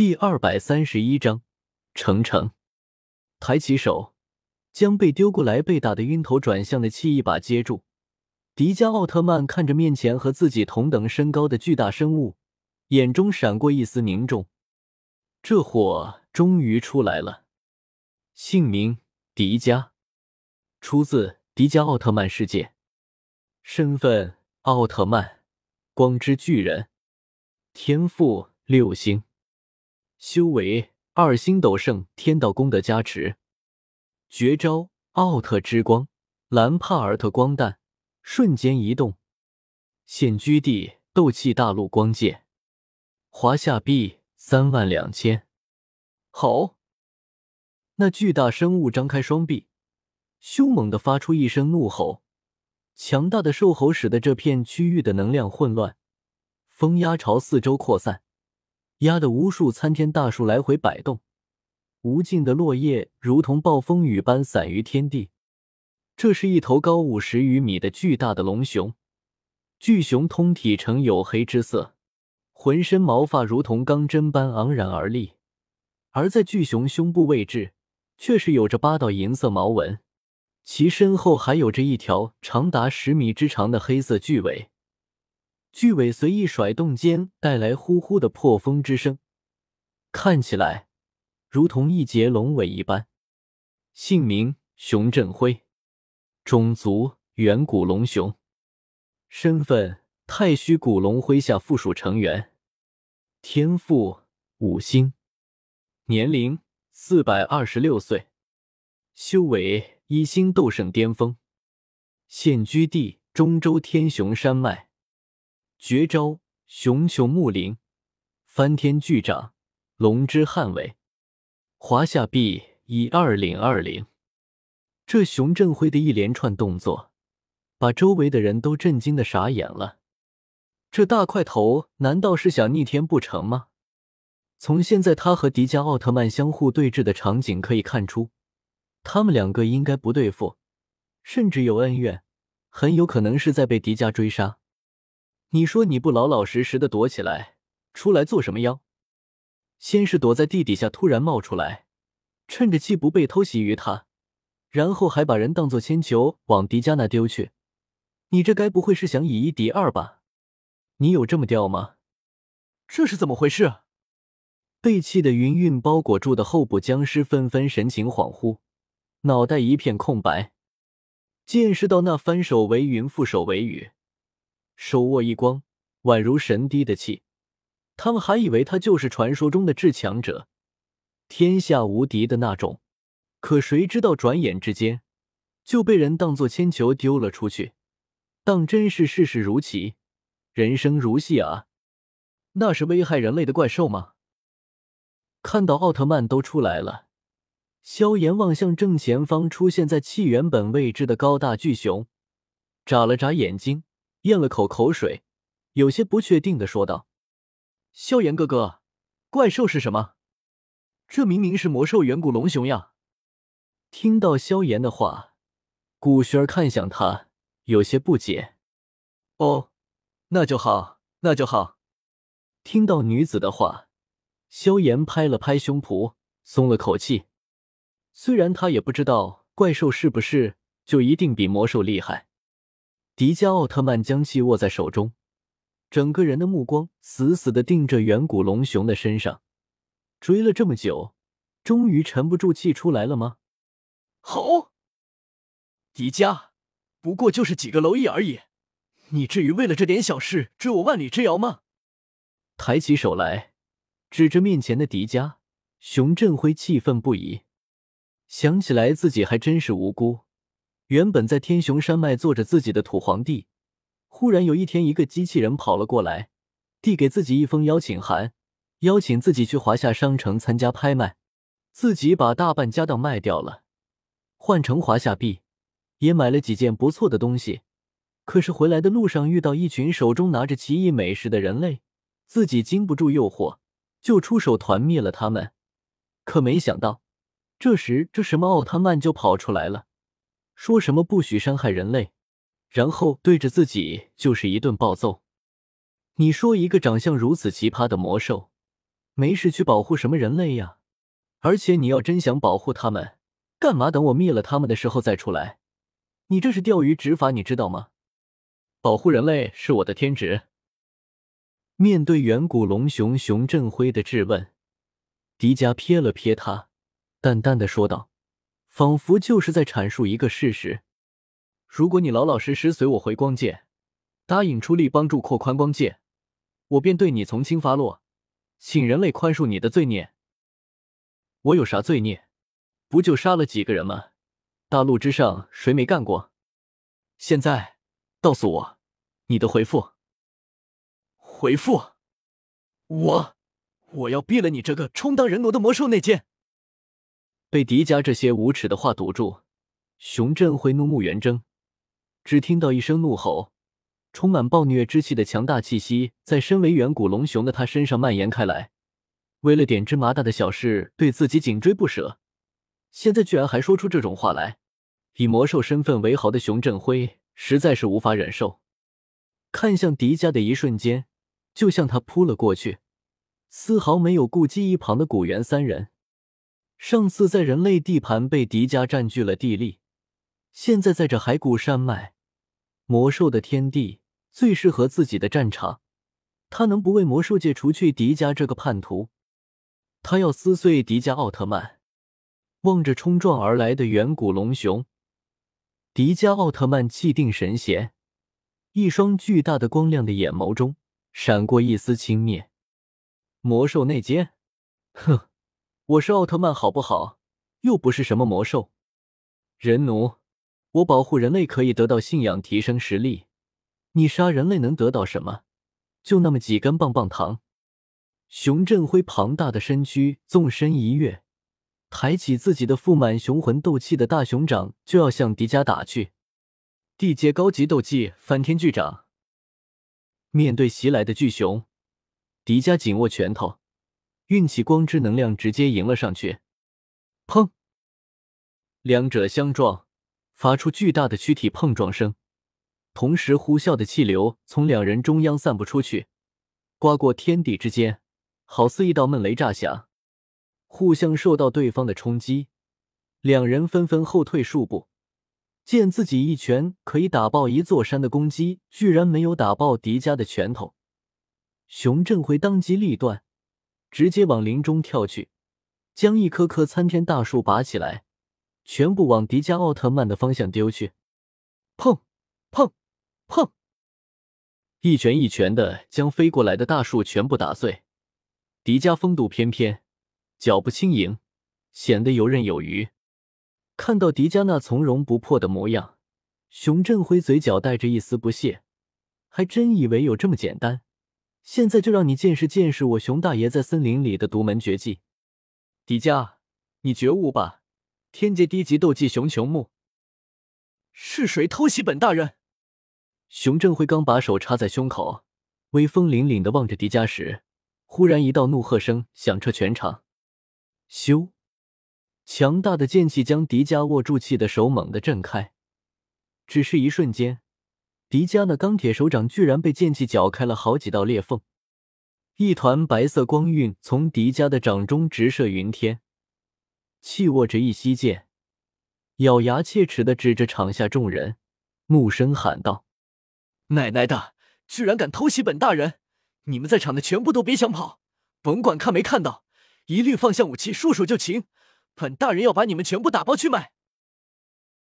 第二百三十一章，程程抬起手，将被丢过来被打的晕头转向的气一把接住。迪迦奥特曼看着面前和自己同等身高的巨大生物，眼中闪过一丝凝重。这货终于出来了，姓名迪迦，出自迪迦奥特曼世界，身份奥特曼，光之巨人，天赋六星。修为二星斗圣，天道功的加持。绝招奥特之光，兰帕尔特光弹，瞬间移动。现居地斗气大陆光界。华夏币三万两千。好！那巨大生物张开双臂，凶猛的发出一声怒吼。强大的兽吼使得这片区域的能量混乱，风压朝四周扩散。压得无数参天大树来回摆动，无尽的落叶如同暴风雨般散于天地。这是一头高五十余米的巨大的龙熊，巨熊通体呈黝黑之色，浑身毛发如同钢针般昂然而立，而在巨熊胸部位置，却是有着八道银色毛纹，其身后还有着一条长达十米之长的黑色巨尾。巨尾随意甩动间，带来呼呼的破风之声，看起来如同一节龙尾一般。姓名：熊振辉，种族：远古龙熊，身份：太虚古龙麾下附属成员，天赋：五星，年龄：四百二十六岁，修为：一星斗圣巅峰，现居地：中州天雄山脉。绝招：熊熊木灵，翻天巨掌，龙之捍卫。华夏币一二零二零。这熊振辉的一连串动作，把周围的人都震惊的傻眼了。这大块头难道是想逆天不成吗？从现在他和迪迦奥特曼相互对峙的场景可以看出，他们两个应该不对付，甚至有恩怨，很有可能是在被迪迦追杀。你说你不老老实实的躲起来，出来做什么妖？先是躲在地底下，突然冒出来，趁着气不被偷袭于他，然后还把人当做铅球往迪迦那丢去。你这该不会是想以一敌二吧？你有这么吊吗？这是怎么回事？被气的云云包裹住的候补僵尸纷纷神情恍惚，脑袋一片空白。见识到那翻手为云，覆手为雨。手握一光，宛如神滴的气，他们还以为他就是传说中的至强者，天下无敌的那种。可谁知道，转眼之间就被人当作铅球丢了出去，当真是世事如棋，人生如戏啊！那是危害人类的怪兽吗？看到奥特曼都出来了，萧炎望向正前方出现在气原本位置的高大巨熊，眨了眨眼睛。咽了口口水，有些不确定的说道：“萧炎哥哥，怪兽是什么？这明明是魔兽远古龙熊呀！”听到萧炎的话，古轩儿看向他，有些不解。“哦，那就好，那就好。”听到女子的话，萧炎拍了拍胸脯，松了口气。虽然他也不知道怪兽是不是就一定比魔兽厉害。迪迦奥特曼将气握在手中，整个人的目光死死的盯着远古龙熊的身上。追了这么久，终于沉不住气出来了吗？吼！迪迦，不过就是几个蝼蚁而已，你至于为了这点小事追我万里之遥吗？抬起手来，指着面前的迪迦，熊振辉气愤不已，想起来自己还真是无辜。原本在天雄山脉做着自己的土皇帝，忽然有一天，一个机器人跑了过来，递给自己一封邀请函，邀请自己去华夏商城参加拍卖，自己把大半家当卖掉了，换成华夏币，也买了几件不错的东西。可是回来的路上遇到一群手中拿着奇异美食的人类，自己经不住诱惑，就出手团灭了他们。可没想到，这时这什么奥特曼就跑出来了。说什么不许伤害人类，然后对着自己就是一顿暴揍。你说一个长相如此奇葩的魔兽，没事去保护什么人类呀？而且你要真想保护他们，干嘛等我灭了他们的时候再出来？你这是钓鱼执法，你知道吗？保护人类是我的天职。面对远古龙熊熊振辉的质问，迪迦瞥了瞥他，淡淡的说道，仿佛就是在阐述一个事实：如果你老老实实随我回光界，答应出力帮助扩宽光界，我便对你从轻发落，请人类宽恕你的罪孽。我有啥罪孽？不就杀了几个人吗？大陆之上谁没干过？现在告诉我你的回复。回复我，我要毙了你这个充当人奴的魔兽内奸！被迪迦这些无耻的话堵住，熊振辉怒目圆睁，只听到一声怒吼，充满暴虐之气的强大气息在身为远古龙熊的他身上蔓延开来。为了点芝麻大的小事，对自己紧追不舍，现在居然还说出这种话来，以魔兽身份为豪的熊振辉实在是无法忍受。看向迪迦的一瞬间，就向他扑了过去，丝毫没有顾及一旁的古猿三人。上次在人类地盘被迪迦占据了地利，现在在这骸骨山脉，魔兽的天地，最适合自己的战场，他能不为魔兽界除去迪迦这个叛徒？他要撕碎迪迦奥特曼！望着冲撞而来的远古龙熊，迪迦奥特曼气定神闲，一双巨大的光亮的眼眸中闪过一丝轻蔑。魔兽内奸？哼，我是奥特曼好不好？又不是什么魔兽。人奴，我保护人类可以得到信仰，提升实力。你杀人类能得到什么？就那么几根棒棒糖。熊振辉庞大的身躯纵身一跃，抬起自己的富满雄浑斗气的大熊掌，就要向迪迦打去。地阶高级斗技翻天巨掌。面对袭来的巨熊，迪迦紧握拳头，运起光之能量，直接迎了上去。砰！两者相撞，发出巨大的躯体碰撞声，同时呼啸的气流从两人中央散布出去，刮过天地之间。好似一道闷雷炸响，互相受到对方的冲击，两人纷纷后退数步。见自己一拳可以打爆一座山的攻击，居然没有打爆迪迦的拳头，熊振辉当机立断，直接往林中跳去，将一棵棵参天大树拔起来，全部往迪迦奥特曼的方向丢去。砰砰砰！一拳一拳的将飞过来的大树全部打碎。迪迦风度翩翩，脚步轻盈，显得游刃有余。看到迪迦那从容不迫的模样，熊振辉嘴角带着一丝不屑，还真以为有这么简单？现在就让你见识见识我熊大爷在森林里的独门绝技！迪迦，你觉悟吧！天阶低级斗技熊穹木，是谁偷袭本大人？熊振辉刚把手插在胸口，威风凛凛的望着迪迦时。忽然，一道怒喝声响彻全场。咻！强大的剑气将迪迦握住气的手猛地震开。只是一瞬间，迪迦那钢铁手掌居然被剑气搅开了好几道裂缝，一团白色光晕从迪迦的掌中直射云天。气握着一息剑，咬牙切齿的指着场下众人，怒声喊道：“奶奶的，居然敢偷袭本大人！”你们在场的全部都别想跑，甭管看没看到，一律放下武器，束手就擒。本大人要把你们全部打包去卖。